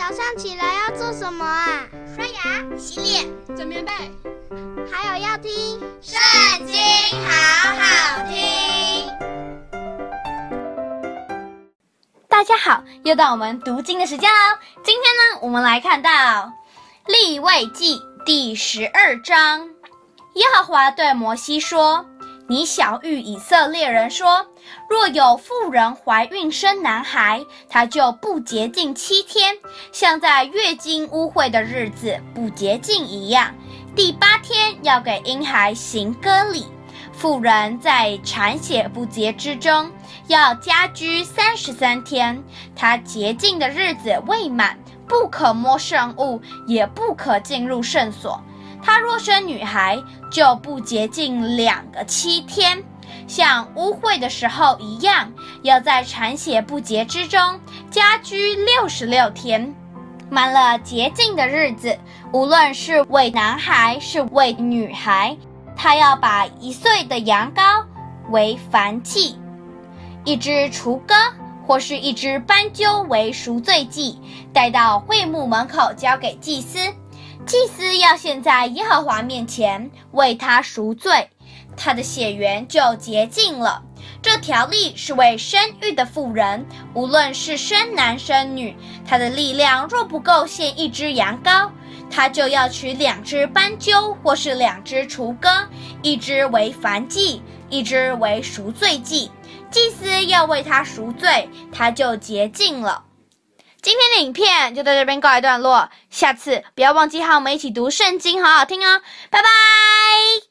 早上起来要做什么啊？刷牙、洗脸、整棉被，还有要听《圣经》，好好听。大家好，又到我们读经的时间喽。今天呢，我们来看到《利未记》第十二章。耶和华对摩西说：“你晓諭以色列人说。”若有妇人怀孕生男孩，她就不洁净七天，像在月经污秽的日子不洁净一样。第八天要给婴孩行割礼。妇人在产血不洁之中，要家居三十三天。她洁净的日子未满，不可摸圣物，也不可进入圣所。她若生女孩，就不洁净两个七天。像污秽的时候一样，要在产血不洁之中家居六十六天，满了洁净的日子，无论是为男孩是为女孩，他要把一岁的羊羔为燔祭，一只雏鸽或是一只斑鸠为赎罪祭，带到会幕门口交给祭司，祭司要献在耶和华面前为他赎罪。他的血缘就洁净了。这条例是为生育的妇人，无论是生男生女，他的力量若不够献一只羊羔，他就要取两只斑鸠或是两只雏鸽，一只为燔祭，一只为赎罪祭。祭司要为他赎罪，他就洁净了。今天的影片就到这边告一段落，下次不要忘记和我们一起读圣经，好好听哦。拜拜。